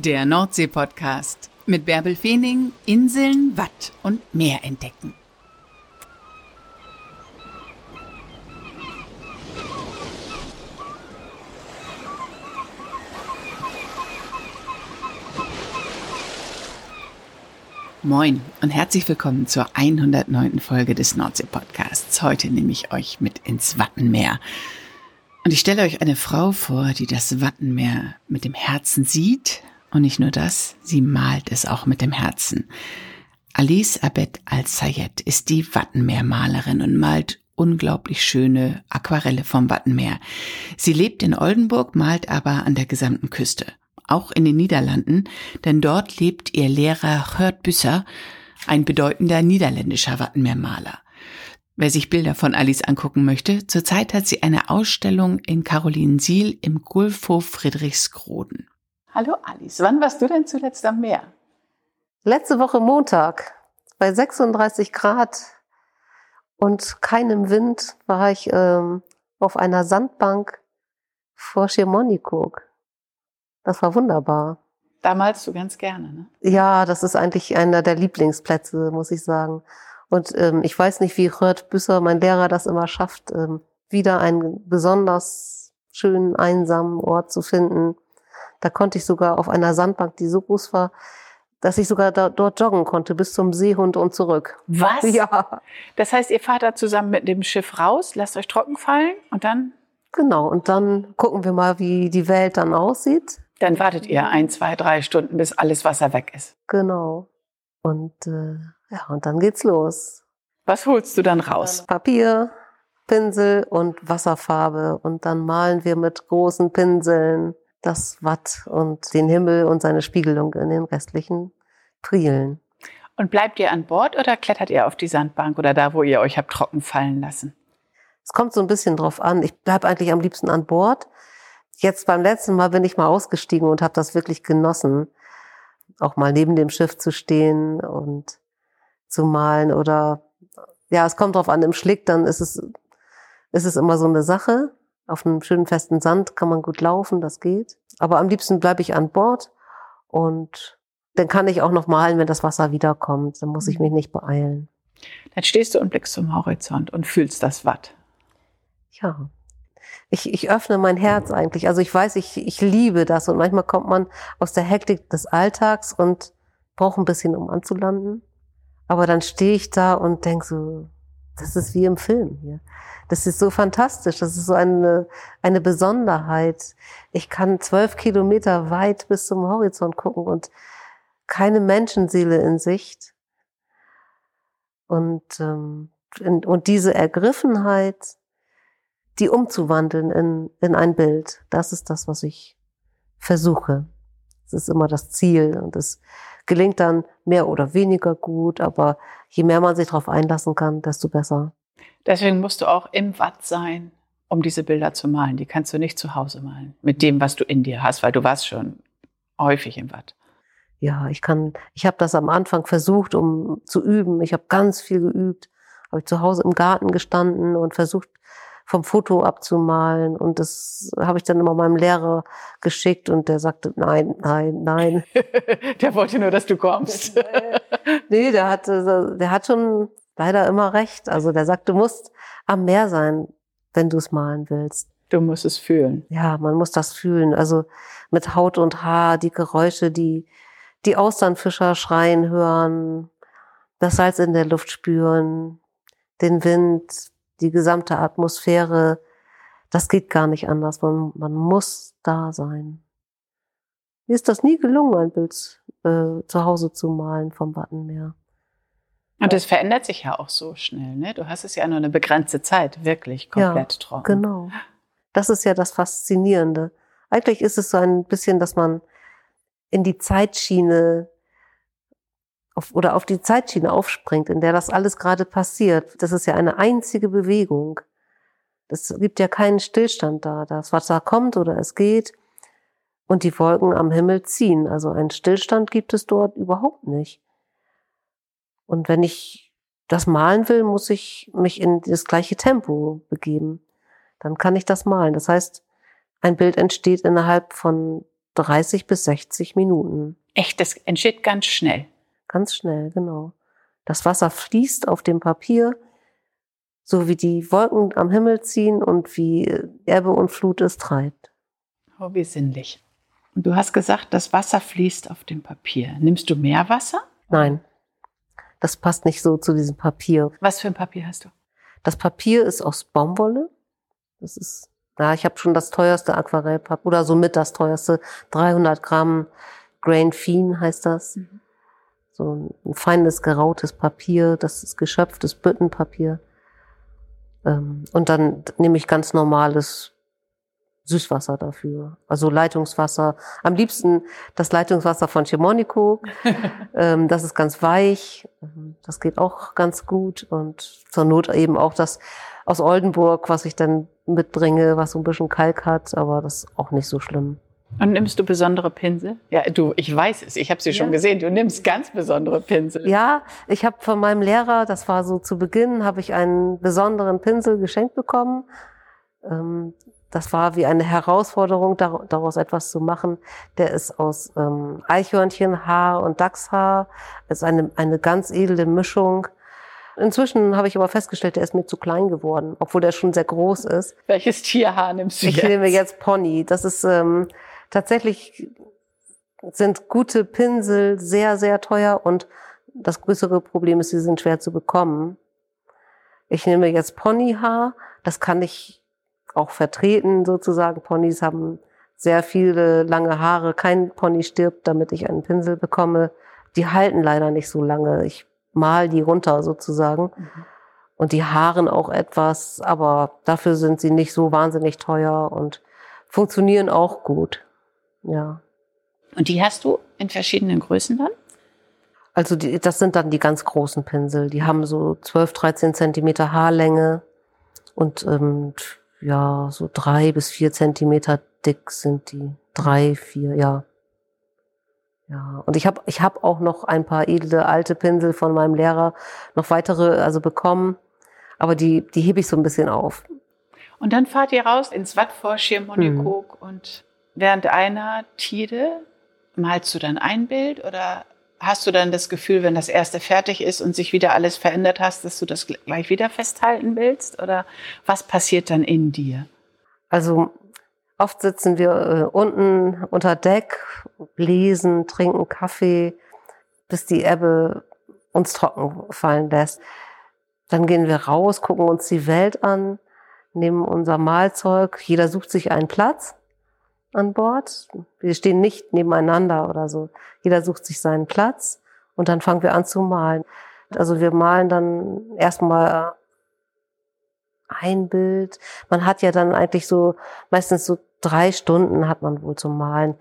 Der Nordsee-Podcast mit Bärbel Feening, Inseln, Watt und Meer entdecken. Moin und herzlich willkommen zur 109. Folge des Nordsee-Podcasts. Heute nehme ich euch mit ins Wattenmeer. Und ich stelle euch eine Frau vor, die das Wattenmeer mit dem Herzen sieht, und nicht nur das, sie malt es auch mit dem Herzen. Alice Abed Al-Sayed ist die Wattenmeermalerin und malt unglaublich schöne Aquarelle vom Wattenmeer. Sie lebt in Oldenburg, malt aber an der gesamten Küste. Auch in den Niederlanden, denn dort lebt ihr Lehrer Gert Büsser, ein bedeutender niederländischer Wattenmeermaler. Wer sich Bilder von Alice angucken möchte, zurzeit hat sie eine Ausstellung in Carolinensiel im Gulfhof Friedrichskroden. Hallo Alice, wann warst du denn zuletzt am Meer? Letzte Woche Montag bei 36 Grad und keinem Wind war ich ähm, auf einer Sandbank vor Schiermonnikoog. Das war wunderbar. Da malst du ganz gerne, ne? Ja, das ist eigentlich einer der Lieblingsplätze, muss ich sagen. Und ähm, ich weiß nicht, wie Rört Büsser, mein Lehrer, das immer schafft, ähm, wieder einen besonders schönen, einsamen Ort zu finden, da konnte ich sogar auf einer Sandbank, die so groß war, dass ich sogar da, dort joggen konnte bis zum Seehund und zurück. Was? Ja. Das heißt, ihr fahrt da zusammen mit dem Schiff raus, lasst euch trocken fallen und dann? Genau, und dann gucken wir mal, wie die Welt dann aussieht. Dann wartet ihr ein, zwei, drei Stunden, bis alles Wasser weg ist. Genau. Und äh, ja, und dann geht's los. Was holst du dann raus? Papier, Pinsel und Wasserfarbe. Und dann malen wir mit großen Pinseln das Watt und den Himmel und seine Spiegelung in den restlichen Prielen. Und bleibt ihr an Bord oder klettert ihr auf die Sandbank oder da, wo ihr euch habt trocken fallen lassen? Es kommt so ein bisschen drauf an. Ich bleibe eigentlich am liebsten an Bord. Jetzt beim letzten Mal bin ich mal ausgestiegen und habe das wirklich genossen, auch mal neben dem Schiff zu stehen und zu malen oder ja, es kommt drauf an, im Schlick, dann ist es, ist es immer so eine Sache. Auf einem schönen festen Sand kann man gut laufen, das geht. Aber am liebsten bleibe ich an Bord und dann kann ich auch noch malen, wenn das Wasser wiederkommt. Dann muss ich mich nicht beeilen. Dann stehst du und blickst zum Horizont und fühlst das Watt. Ja. Ich, ich öffne mein Herz eigentlich. Also ich weiß, ich, ich liebe das und manchmal kommt man aus der Hektik des Alltags und braucht ein bisschen, um anzulanden. Aber dann stehe ich da und denk so, das ist wie im Film hier. Das ist so fantastisch. Das ist so eine, eine Besonderheit. Ich kann zwölf Kilometer weit bis zum Horizont gucken und keine Menschenseele in Sicht. Und, ähm, und diese Ergriffenheit, die umzuwandeln in, in ein Bild, das ist das, was ich versuche. Das ist immer das Ziel und es gelingt dann mehr oder weniger gut, aber je mehr man sich darauf einlassen kann, desto besser. Deswegen musst du auch im Watt sein, um diese Bilder zu malen. Die kannst du nicht zu Hause malen. Mit dem, was du in dir hast, weil du warst schon häufig im Watt. Ja, ich kann, ich habe das am Anfang versucht, um zu üben. Ich habe ganz viel geübt. Habe ich zu Hause im Garten gestanden und versucht, vom Foto abzumalen. Und das habe ich dann immer meinem Lehrer geschickt und der sagte, nein, nein, nein. der wollte nur, dass du kommst. nee, der hatte, der hat schon leider immer recht. Also der sagt, du musst am Meer sein, wenn du es malen willst. Du musst es fühlen. Ja, man muss das fühlen. Also mit Haut und Haar, die Geräusche, die die Austernfischer schreien hören, das Salz in der Luft spüren, den Wind, die gesamte Atmosphäre. Das geht gar nicht anders. Man, man muss da sein. Mir ist das nie gelungen, ein Bild äh, zu Hause zu malen vom Wattenmeer. Und es verändert sich ja auch so schnell. Ne? Du hast es ja nur eine begrenzte Zeit, wirklich komplett ja, trocken. Genau. Das ist ja das Faszinierende. Eigentlich ist es so ein bisschen, dass man in die Zeitschiene auf, oder auf die Zeitschiene aufspringt, in der das alles gerade passiert. Das ist ja eine einzige Bewegung. Es gibt ja keinen Stillstand da. Das Wasser kommt oder es geht und die Wolken am Himmel ziehen. Also einen Stillstand gibt es dort überhaupt nicht. Und wenn ich das malen will, muss ich mich in das gleiche Tempo begeben. Dann kann ich das malen. Das heißt, ein Bild entsteht innerhalb von 30 bis 60 Minuten. Echt, das entsteht ganz schnell. Ganz schnell, genau. Das Wasser fließt auf dem Papier, so wie die Wolken am Himmel ziehen und wie Erbe und Flut es treibt. Oh, wie sinnlich. Und du hast gesagt, das Wasser fließt auf dem Papier. Nimmst du mehr Wasser? Nein, das passt nicht so zu diesem Papier. Was für ein Papier hast du? Das Papier ist aus Baumwolle. Das ist, ja, ich habe schon das teuerste Aquarellpapier oder somit das teuerste. 300 Gramm Grain Feen heißt das. Mhm. So ein feines, gerautes Papier. Das ist geschöpftes Büttenpapier. Ähm, und dann nehme ich ganz normales Süßwasser dafür. Also Leitungswasser. Am liebsten das Leitungswasser von Chemoniko. ähm, das ist ganz weich. Das geht auch ganz gut. Und zur Not eben auch das aus Oldenburg, was ich dann mitbringe, was so ein bisschen Kalk hat, aber das ist auch nicht so schlimm. Und nimmst du besondere Pinsel? Ja, du, ich weiß es, ich habe sie ja. schon gesehen. Du nimmst ganz besondere Pinsel. Ja, ich habe von meinem Lehrer, das war so zu Beginn, habe ich einen besonderen Pinsel geschenkt bekommen. Ähm, das war wie eine Herausforderung, daraus etwas zu machen. Der ist aus ähm, Eichhörnchenhaar und Dachshaar. Das ist eine, eine ganz edle Mischung. Inzwischen habe ich aber festgestellt, der ist mir zu klein geworden, obwohl der schon sehr groß ist. Welches Tierhaar nimmst du ich jetzt? Ich nehme jetzt Pony. Das ist ähm, tatsächlich sind gute Pinsel sehr, sehr teuer und das größere Problem ist, sie sind schwer zu bekommen. Ich nehme jetzt Ponyhaar. Das kann ich auch vertreten sozusagen. Ponys haben sehr viele lange Haare. Kein Pony stirbt, damit ich einen Pinsel bekomme. Die halten leider nicht so lange. Ich mal die runter sozusagen. Mhm. Und die Haaren auch etwas, aber dafür sind sie nicht so wahnsinnig teuer und funktionieren auch gut. Ja. Und die hast du in verschiedenen Größen dann? Also die, das sind dann die ganz großen Pinsel. Die haben so 12, 13 Zentimeter Haarlänge und ähm, ja, so drei bis vier Zentimeter dick sind die. Drei, vier, ja. Ja, und ich habe ich hab auch noch ein paar edle alte Pinsel von meinem Lehrer, noch weitere also bekommen, aber die, die hebe ich so ein bisschen auf. Und dann fahrt ihr raus ins Watt vor Schirmhonikok hm. und während einer Tide malst du dann ein Bild oder hast du dann das Gefühl, wenn das erste fertig ist und sich wieder alles verändert hast, dass du das gleich wieder festhalten willst? Oder was passiert dann in dir? Also oft sitzen wir äh, unten unter Deck, lesen, trinken Kaffee, bis die Ebbe uns trocken fallen lässt. Dann gehen wir raus, gucken uns die Welt an, nehmen unser Mahlzeug. Jeder sucht sich einen Platz an Bord. Wir stehen nicht nebeneinander oder so. Jeder sucht sich seinen Platz und dann fangen wir an zu malen. Also wir malen dann erstmal ein Bild. Man hat ja dann eigentlich so meistens so drei Stunden hat man wohl zum Malen.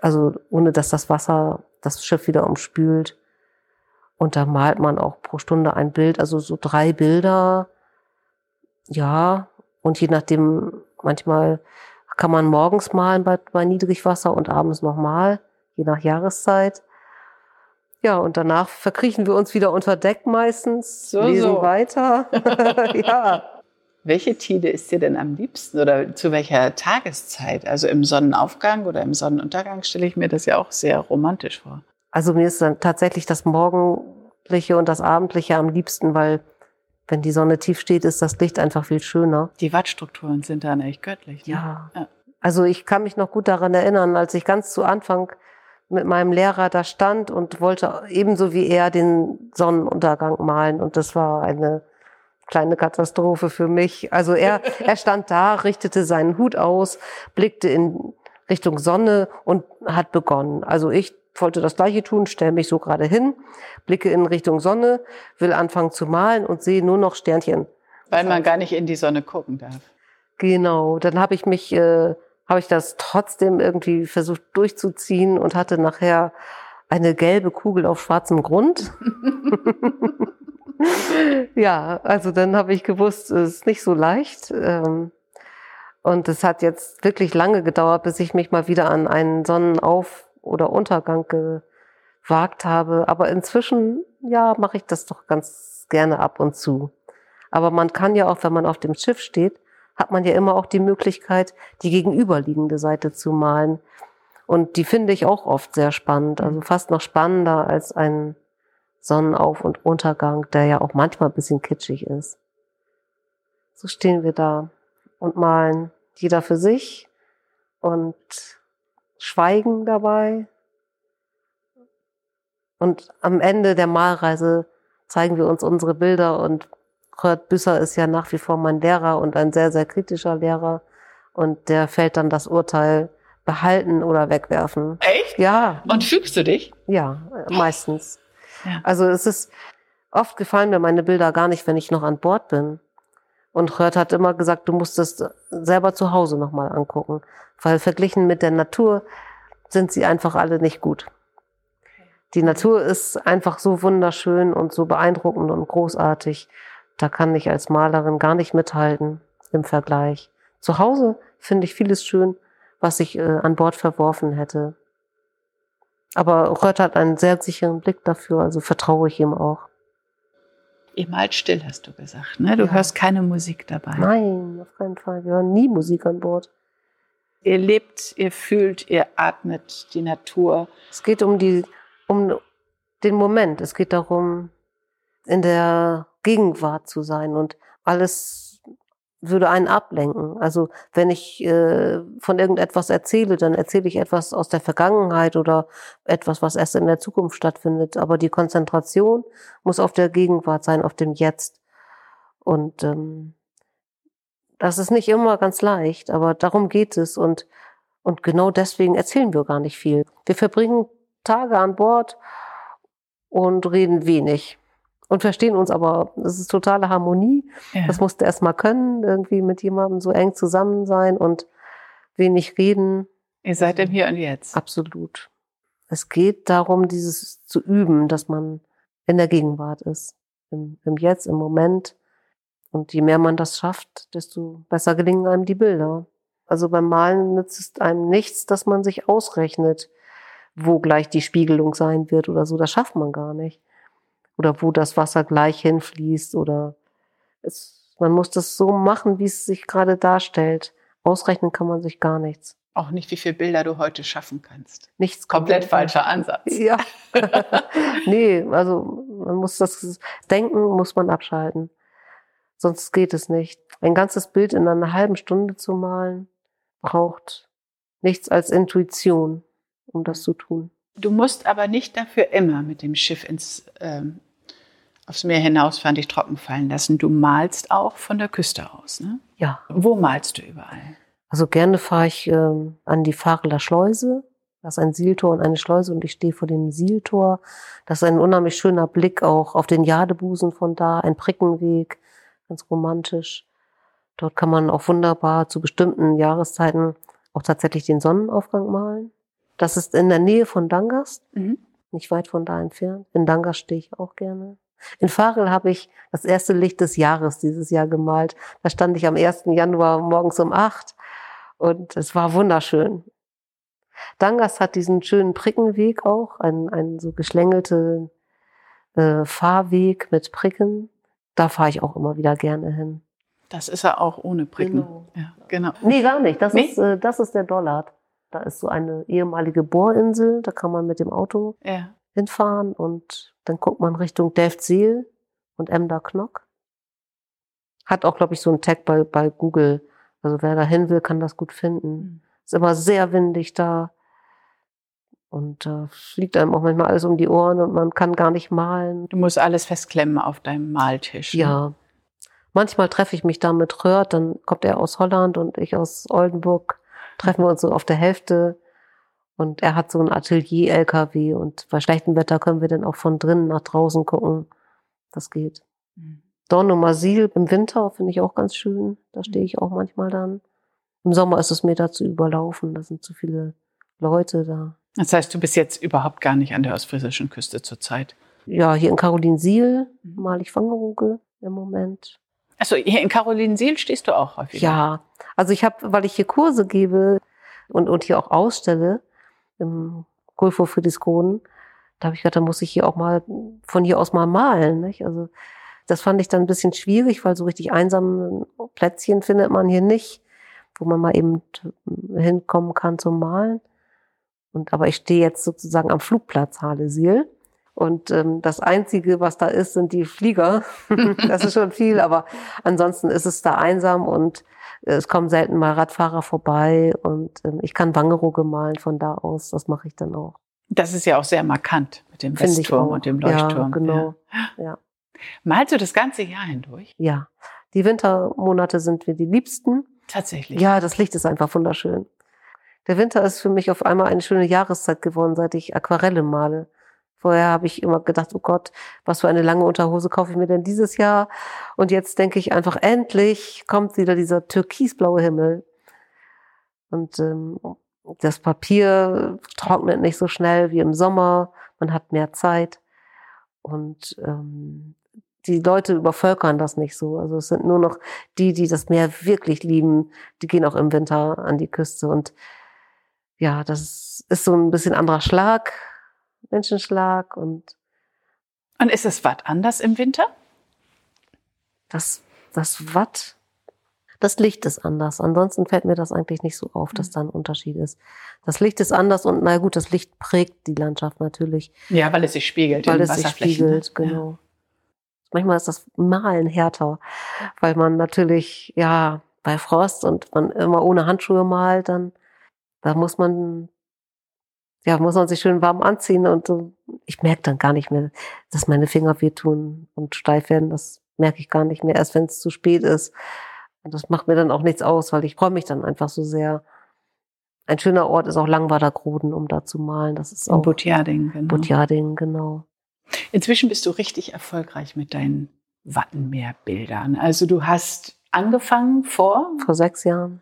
Also ohne dass das Wasser das Schiff wieder umspült. Und da malt man auch pro Stunde ein Bild, also so drei Bilder. Ja, und je nachdem, manchmal kann man morgens malen bei, bei Niedrigwasser und abends nochmal, je nach Jahreszeit. Ja, und danach verkriechen wir uns wieder unter Deck meistens, so, lesen so. weiter. ja. Welche Tide ist dir denn am liebsten oder zu welcher Tageszeit? Also im Sonnenaufgang oder im Sonnenuntergang stelle ich mir das ja auch sehr romantisch vor. Also mir ist dann tatsächlich das Morgendliche und das Abendliche am liebsten, weil wenn die Sonne tief steht, ist das Licht einfach viel schöner. Die Wattstrukturen sind dann echt göttlich. Ne? Ja. ja. Also ich kann mich noch gut daran erinnern, als ich ganz zu Anfang mit meinem Lehrer da stand und wollte ebenso wie er den Sonnenuntergang malen. Und das war eine kleine Katastrophe für mich. Also er, er stand da, richtete seinen Hut aus, blickte in Richtung Sonne und hat begonnen. Also ich wollte das gleiche tun, stelle mich so gerade hin, blicke in Richtung Sonne, will anfangen zu malen und sehe nur noch Sternchen. Weil man gar nicht in die Sonne gucken darf. Genau, dann habe ich mich, äh, habe ich das trotzdem irgendwie versucht durchzuziehen und hatte nachher eine gelbe Kugel auf schwarzem Grund. ja, also dann habe ich gewusst, es ist nicht so leicht. Ähm, und es hat jetzt wirklich lange gedauert, bis ich mich mal wieder an einen Sonnenauf oder Untergang gewagt habe. Aber inzwischen, ja, mache ich das doch ganz gerne ab und zu. Aber man kann ja auch, wenn man auf dem Schiff steht, hat man ja immer auch die Möglichkeit, die gegenüberliegende Seite zu malen. Und die finde ich auch oft sehr spannend, also fast noch spannender als ein Sonnenauf- und Untergang, der ja auch manchmal ein bisschen kitschig ist. So stehen wir da und malen jeder für sich und schweigen dabei. Und am Ende der Malreise zeigen wir uns unsere Bilder und Kurt Büsser ist ja nach wie vor mein Lehrer und ein sehr, sehr kritischer Lehrer. Und der fällt dann das Urteil behalten oder wegwerfen. Echt? Ja. Und fügst du dich? Ja, meistens. Ja. Also es ist oft gefallen mir meine Bilder gar nicht, wenn ich noch an Bord bin. Und Rört hat immer gesagt, du musst es selber zu Hause nochmal angucken. Weil verglichen mit der Natur sind sie einfach alle nicht gut. Die Natur ist einfach so wunderschön und so beeindruckend und großartig. Da kann ich als Malerin gar nicht mithalten im Vergleich. Zu Hause finde ich vieles schön, was ich äh, an Bord verworfen hätte. Aber Rött hat einen sehr sicheren Blick dafür, also vertraue ich ihm auch. Ihr malt still, hast du gesagt. Ne? Du Ja. hörst keine Musik dabei. Nein, auf keinen Fall. Wir hören nie Musik an Bord. Ihr lebt, ihr fühlt, ihr atmet die Natur. Es geht um die, um den Moment. Es geht darum, in der Gegenwart zu sein und alles würde einen ablenken. Also wenn ich äh, von irgendetwas erzähle, dann erzähle ich etwas aus der Vergangenheit oder etwas, was erst in der Zukunft stattfindet. Aber die Konzentration muss auf der Gegenwart sein, auf dem Jetzt. Und ähm, das ist nicht immer ganz leicht, aber darum geht es. Und, und genau deswegen erzählen wir gar nicht viel. Wir verbringen Tage an Bord und reden wenig. Und verstehen uns aber, es ist totale Harmonie. Ja. Das musste erst mal können, irgendwie mit jemandem so eng zusammen sein und wenig reden. Ihr seid im Hier und Jetzt. Absolut. Es geht darum, dieses zu üben, dass man in der Gegenwart ist. Im, im Jetzt, im Moment. Und je mehr man das schafft, desto besser gelingen einem die Bilder. Also beim Malen nützt es einem nichts, dass man sich ausrechnet, wo gleich die Spiegelung sein wird oder so. Das schafft man gar nicht. Oder wo das Wasser gleich hinfließt oder es, man muss das so machen, wie es sich gerade darstellt. Ausrechnen kann man sich gar nichts. Auch nicht, wie viele Bilder du heute schaffen kannst. Nichts Komplett falscher Ansatz. Ja. nee, also man muss das Denken muss man abschalten. Sonst geht es nicht. Ein ganzes Bild in einer halben Stunde zu malen, braucht nichts als Intuition, um das zu tun. Du musst aber nicht dafür immer mit dem Schiff ins, ähm, aufs Meer hinausfahren, dich trocken fallen lassen. Du malst auch von der Küste aus. Ne? Ja. Wo malst du überall? Also gerne fahre ich ähm, an die Fareler Schleuse. Das ist ein Sieltor und eine Schleuse und ich stehe vor dem Sieltor. Das ist ein unheimlich schöner Blick auch auf den Jadebusen von da, ein Brickenweg, ganz romantisch. Dort kann man auch wunderbar zu bestimmten Jahreszeiten auch tatsächlich den Sonnenaufgang malen. Das ist in der Nähe von Dangast, Mhm. nicht weit von da entfernt. In Dangast stehe ich auch gerne. In Farel habe ich das erste Licht des Jahres dieses Jahr gemalt. Da stand ich am 1. Januar morgens um acht und es war wunderschön. Dangas hat diesen schönen Prickenweg auch, einen, einen so geschlängelten äh, Fahrweg mit Pricken. Da fahre ich auch immer wieder gerne hin. Das ist er auch ohne Pricken. Genau. Ja, genau. Nee, gar nicht. Das, Nee? ist, äh, das ist der Dollard. Da ist so eine ehemalige Bohrinsel, da kann man mit dem Auto Ja. Hinfahren und dann guckt man Richtung Delftseel und Emder Knock. Hat auch, glaube ich, so einen Tag bei, bei Google. Also wer da hin will, kann das gut finden. Mhm. Ist immer sehr windig da. Und äh, fliegt einem auch manchmal alles um die Ohren und man kann gar nicht malen. Du musst alles festklemmen auf deinem Maltisch. ne? Ja. Manchmal treffe ich mich da mit Röhrt, dann kommt er aus Holland und ich aus Oldenburg. Treffen wir uns so auf der Hälfte. Und er hat so ein Atelier-LKW und bei schlechtem Wetter können wir dann auch von drinnen nach draußen gucken. Das geht. Mhm. Dornumasil im Winter finde ich auch ganz schön. Da stehe ich auch manchmal dann. Im Sommer ist es mir da zu überlaufen. Da sind zu viele Leute da. Das heißt, du bist jetzt überhaupt gar nicht an der ostfriesischen Küste zurzeit. Ja, hier in Carolinsiel Mhm. male ich Wangerooge im Moment. Achso, hier in Carolinensiel stehst du auch häufig. Ja, also ich habe, weil ich hier Kurse gebe und, und hier auch ausstelle im Gulfo Friedrichskoden, da habe ich gedacht, da muss ich hier auch mal von hier aus mal malen. Nicht? Also das fand ich dann ein bisschen schwierig, weil so richtig einsame Plätzchen findet man hier nicht, wo man mal eben hinkommen kann zum Malen. Und aber ich stehe jetzt sozusagen am Flugplatz Halesiel. Und ähm, das Einzige, was da ist, sind die Flieger. das ist schon viel, aber ansonsten ist es da einsam und es kommen selten mal Radfahrer vorbei und ähm, ich kann Wangerooge malen von da aus. Das mache ich dann auch. Das ist ja auch sehr markant mit dem Finde ich Westturm und dem Leuchtturm. Ja, genau. Ja. Malst du das ganze Jahr hindurch? Ja. Die Wintermonate sind mir die liebsten. Tatsächlich. Ja, das Licht ist einfach wunderschön. Der Winter ist für mich auf einmal eine schöne Jahreszeit geworden, seit ich Aquarelle male. Vorher habe ich immer gedacht, oh Gott, was für eine lange Unterhose kaufe ich mir denn dieses Jahr? Und jetzt denke ich einfach, endlich kommt wieder dieser türkisblaue Himmel. Und ähm, das Papier trocknet nicht so schnell wie im Sommer. Man hat mehr Zeit. Und ähm, die Leute übervölkern das nicht so. Also es sind nur noch die, die das Meer wirklich lieben, die gehen auch im Winter an die Küste. Und ja, das ist so ein bisschen anderer Schlag, Menschenschlag und Und ist das Watt anders im Winter? das, das Watt, das Licht ist anders. Ansonsten fällt mir das eigentlich nicht so auf, dass da ein Unterschied ist. Das Licht ist anders und na gut, das Licht prägt die Landschaft natürlich, Ja, weil es sich spiegelt. weil es sich spiegelt, ne? genau. Manchmal ist das Malen härter, weil man natürlich, ja, bei Frost und man immer ohne Handschuhe malt, dann, da muss man, ja, muss man sich schön warm anziehen und so. ich merke dann gar nicht mehr, dass meine Finger wehtun und steif werden. Das merke ich gar nicht mehr, erst wenn es zu spät ist. Und das macht mir dann auch nichts aus, weil ich freue mich dann einfach so sehr. Ein schöner Ort ist auch Langwader Groden, um da zu malen. Das ist auch Und Butjading, genau. Butjading, genau. Inzwischen bist du richtig erfolgreich mit deinen Wattenmeerbildern. Also du hast angefangen vor, Vor sechs Jahren.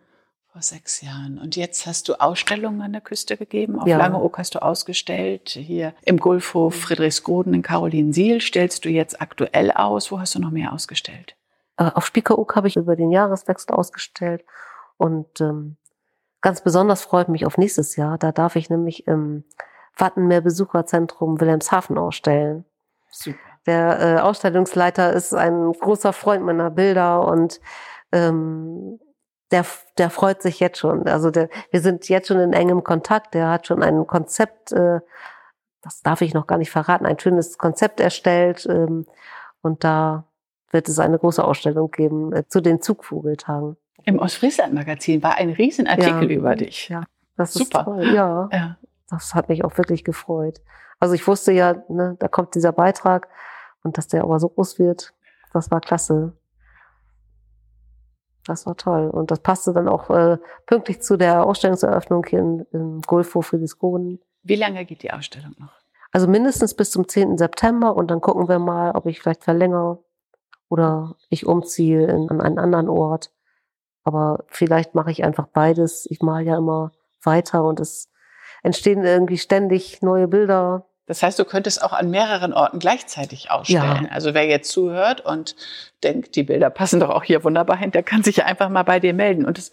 Vor sechs Jahren und jetzt hast du Ausstellungen an der Küste gegeben. Auf Ja. Langeoog hast du ausgestellt. Hier im Gulfhof Friedrichsgruden in Carolinsiel stellst du jetzt aktuell aus. Wo hast du noch mehr ausgestellt? Äh, Auf Spiekeroog habe ich über den Jahreswechsel ausgestellt. Und ähm, ganz besonders freut mich auf nächstes Jahr. Da darf ich nämlich im Wattenmeer Besucherzentrum Wilhelmshaven ausstellen. Super. Der äh, Ausstellungsleiter ist ein großer Freund meiner Bilder und ähm, der, der freut sich jetzt schon. Also der, wir sind jetzt schon in engem Kontakt. Der hat schon ein Konzept, äh, das darf ich noch gar nicht verraten, ein schönes Konzept erstellt. Ähm, und da wird es eine große Ausstellung geben äh, zu den Zugvogeltagen. Im Ostfriesland-Magazin war ein Riesenartikel Ja. über dich. Ja, das Super. ist toll. Ja, Ja. das hat mich auch wirklich gefreut. Also ich wusste ja, ne, da kommt dieser Beitrag und dass der aber so groß wird, das war klasse. Das war toll. Und das passte dann auch äh, pünktlich zu der Ausstellungseröffnung hier in, im Gulfhof Friedrichskogen. Wie lange geht die Ausstellung noch? Also mindestens bis zum 10. September und dann gucken wir mal, ob ich vielleicht verlängere oder ich umziehe in, an einen anderen Ort. Aber vielleicht mache ich einfach beides. Ich male ja immer weiter und es entstehen irgendwie ständig neue Bilder. Das heißt, du könntest auch an mehreren Orten gleichzeitig ausstellen. Also wer jetzt zuhört und denkt, die Bilder passen doch auch hier wunderbar hin, der kann sich ja einfach mal bei dir melden. Und das,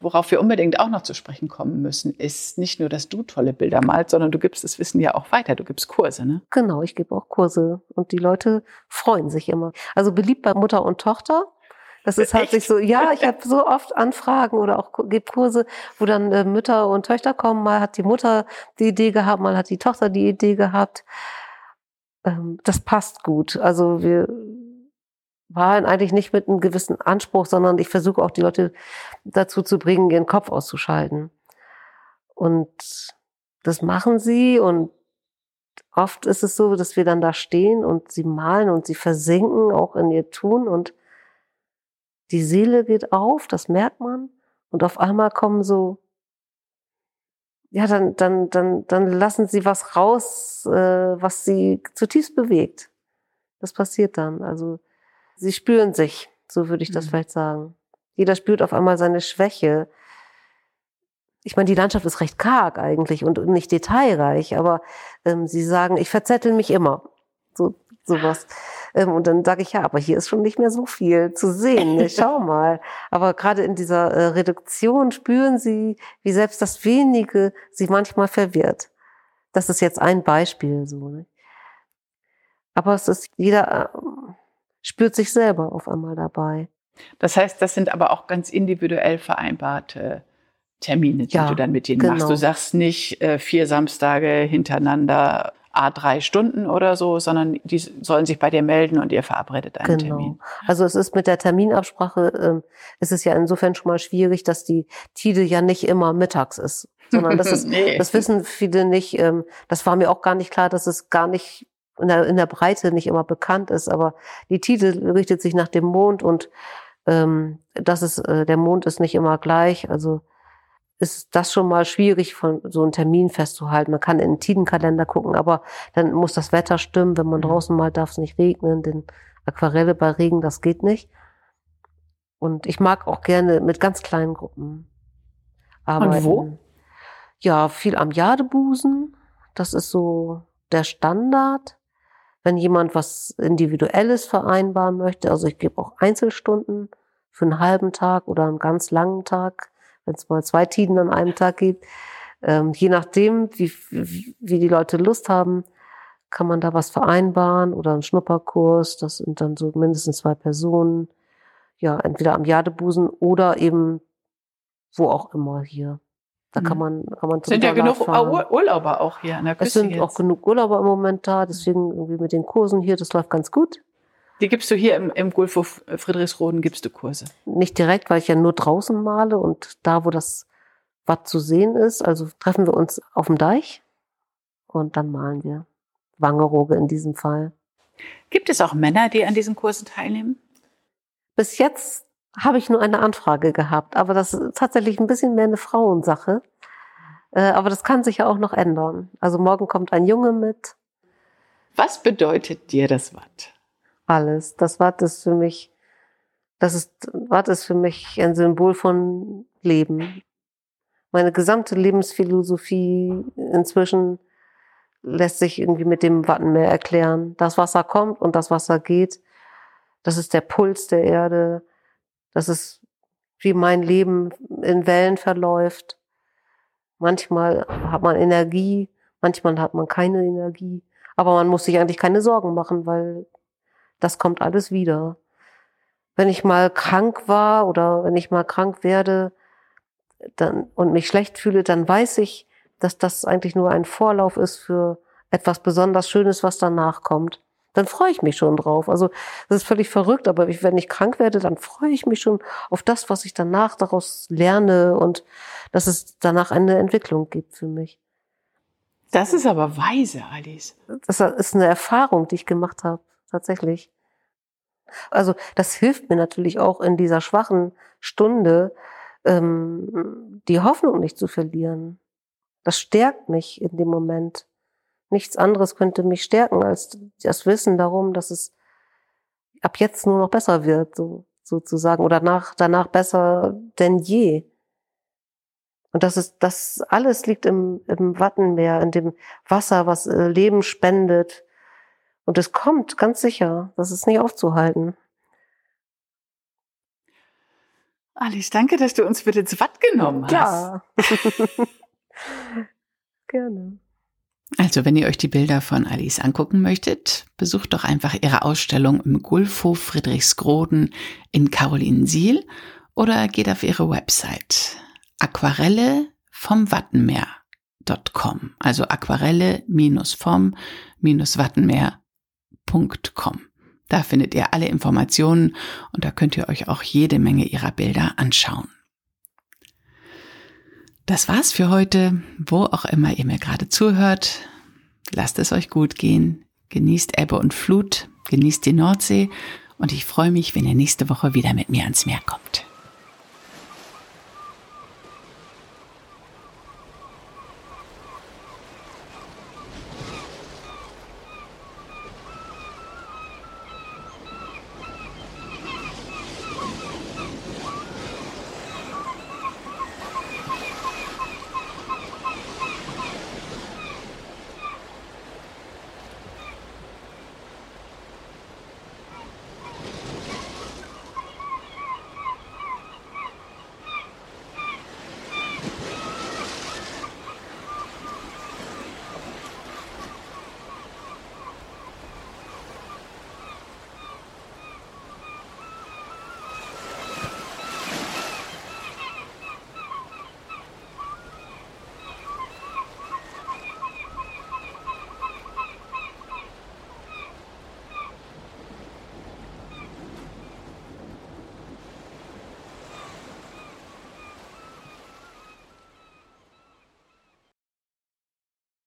worauf wir unbedingt auch noch zu sprechen kommen müssen, ist nicht nur, dass du tolle Bilder malst, sondern du gibst das Wissen ja auch weiter. Du gibst Kurse, ne? Genau, ich gebe auch Kurse und die Leute freuen sich immer. Also beliebt bei Mutter und Tochter. Das ist halt sich so, ja, ich habe so oft Anfragen oder auch gebe Kurse, wo dann äh, Mütter und Töchter kommen. Mal hat die Mutter die Idee gehabt, mal hat die Tochter die Idee gehabt. Ähm, das passt gut. Also wir waren eigentlich nicht mit einem gewissen Anspruch, sondern ich versuche auch die Leute dazu zu bringen, ihren Kopf auszuschalten. Und das machen sie und oft ist es so, dass wir dann da stehen und sie malen und sie versinken auch in ihr Tun und die Seele geht auf, das merkt man. Und auf einmal kommen so, ja, dann, dann, dann, dann lassen sie was raus, äh, was sie zutiefst bewegt. Das passiert dann. Also sie spüren sich, so würde ich das Mhm. vielleicht sagen. Jeder spürt auf einmal seine Schwäche. Ich meine, die Landschaft ist recht karg eigentlich und nicht detailreich, aber ähm, sie sagen, ich verzettel mich immer. So sowas. Ähm, und dann sage ich, ja, aber hier ist schon nicht mehr so viel zu sehen. Ne? Schau mal. Aber gerade in dieser äh, Reduktion spüren sie, wie selbst das Wenige sie manchmal verwirrt. Das ist jetzt ein Beispiel so. Ne? Aber es ist, jeder äh, spürt sich selber auf einmal dabei. Das heißt, das sind aber auch ganz individuell vereinbarte Termine, die Ja, du dann mit ihnen genau. machst. Du sagst nicht äh, vier Samstage hintereinander a drei Stunden oder so, sondern die sollen sich bei dir melden und ihr verabredet einen Genau. Termin. Also es ist mit der Terminabsprache, es ist ja insofern schon mal schwierig, dass die Tide ja nicht immer mittags ist, sondern das ist, Nee. das wissen viele nicht. Ähm, das war mir auch gar nicht klar, dass es gar nicht in der, in der Breite nicht immer bekannt ist, aber die Tide richtet sich nach dem Mond und ähm, das ist, äh, der Mond ist nicht immer gleich. Also ist das schon mal schwierig, von so einen Termin festzuhalten. Man kann in den Tidenkalender gucken, aber dann muss das Wetter stimmen. Wenn man Mhm. draußen malt, darf es nicht regnen, denn Aquarelle bei Regen, das geht nicht. Und ich mag auch gerne mit ganz kleinen Gruppen arbeiten. wo? Ja, viel am Jadebusen. Das ist so der Standard. Wenn jemand was Individuelles vereinbaren möchte, also ich gebe auch Einzelstunden für einen halben Tag oder einen ganz langen Tag, wenn es mal zwei Tiden an einem Tag gibt. Ähm, je nachdem, wie, wie, wie die Leute Lust haben, kann man da was vereinbaren oder einen Schnupperkurs. Das sind dann so mindestens zwei Personen. Ja, entweder am Jadebusen oder eben wo auch immer hier. Da kann Mhm. man, kann man Es sind ja genug fahren. Ur Urlauber auch hier an der Es Küste. sind jetzt. auch genug Urlauber im Moment da, deswegen irgendwie mit den Kursen hier, das läuft ganz gut. Die gibst du hier im, im Gulfhof Friedrichsroden, gibst du Kurse. Nicht direkt, weil ich ja nur draußen male und da, wo das Watt zu sehen ist, also treffen wir uns auf dem Deich und dann malen wir. Wangerooge in diesem Fall. Gibt es auch Männer, die an diesen Kursen teilnehmen? Bis jetzt habe ich nur eine Anfrage gehabt, aber das ist tatsächlich ein bisschen mehr eine Frauensache. Äh, aber das kann sich ja auch noch ändern. Also morgen kommt ein Junge mit. Was bedeutet dir das Watt? Alles. Das Watt ist für mich, das ist, Watt ist für mich ein Symbol von Leben. Meine gesamte Lebensphilosophie inzwischen lässt sich irgendwie mit dem Wattenmeer erklären. Das Wasser kommt und das Wasser geht. Das ist der Puls der Erde. Das ist, wie mein Leben in Wellen verläuft. Manchmal hat man Energie, manchmal hat man keine Energie. Aber man muss sich eigentlich keine Sorgen machen, weil das kommt alles wieder. Wenn ich mal krank war oder wenn ich mal krank werde dann, und mich schlecht fühle, dann weiß ich, dass das eigentlich nur ein Vorlauf ist für etwas besonders Schönes, was danach kommt. Dann freue ich mich schon drauf. Also das ist völlig verrückt, aber wenn ich krank werde, dann freue ich mich schon auf das, was ich danach daraus lerne und dass es danach eine Entwicklung gibt für mich. Das ist aber weise, Alice. Das ist eine Erfahrung, die ich gemacht habe, tatsächlich. Also das hilft mir natürlich auch in dieser schwachen Stunde, ähm, die Hoffnung nicht zu verlieren. Das stärkt mich in dem Moment. Nichts anderes könnte mich stärken als das Wissen darum, dass es ab jetzt nur noch besser wird, so, sozusagen, oder nach, danach besser denn je. Und das ist, das alles liegt im, im Wattenmeer, in dem Wasser, was äh, Leben spendet. Und es kommt, ganz sicher. Das ist nicht aufzuhalten. Alice, danke, dass du uns mit ins Watt genommen hast. Ja. Gerne. Also, wenn ihr euch die Bilder von Alice angucken möchtet, besucht doch einfach ihre Ausstellung im Gulfhof Friedrichsgroden in Carolinensiel oder geht auf ihre Website aquarelle vom Wattenmeer.com. Also aquarelle Wattenmeer.com. Da findet ihr alle Informationen und da könnt ihr euch auch jede Menge ihrer Bilder anschauen. Das war's für heute. Wo auch immer ihr mir gerade zuhört, lasst es euch gut gehen. Genießt Ebbe und Flut, genießt die Nordsee und ich freue mich, wenn ihr nächste Woche wieder mit mir ans Meer kommt.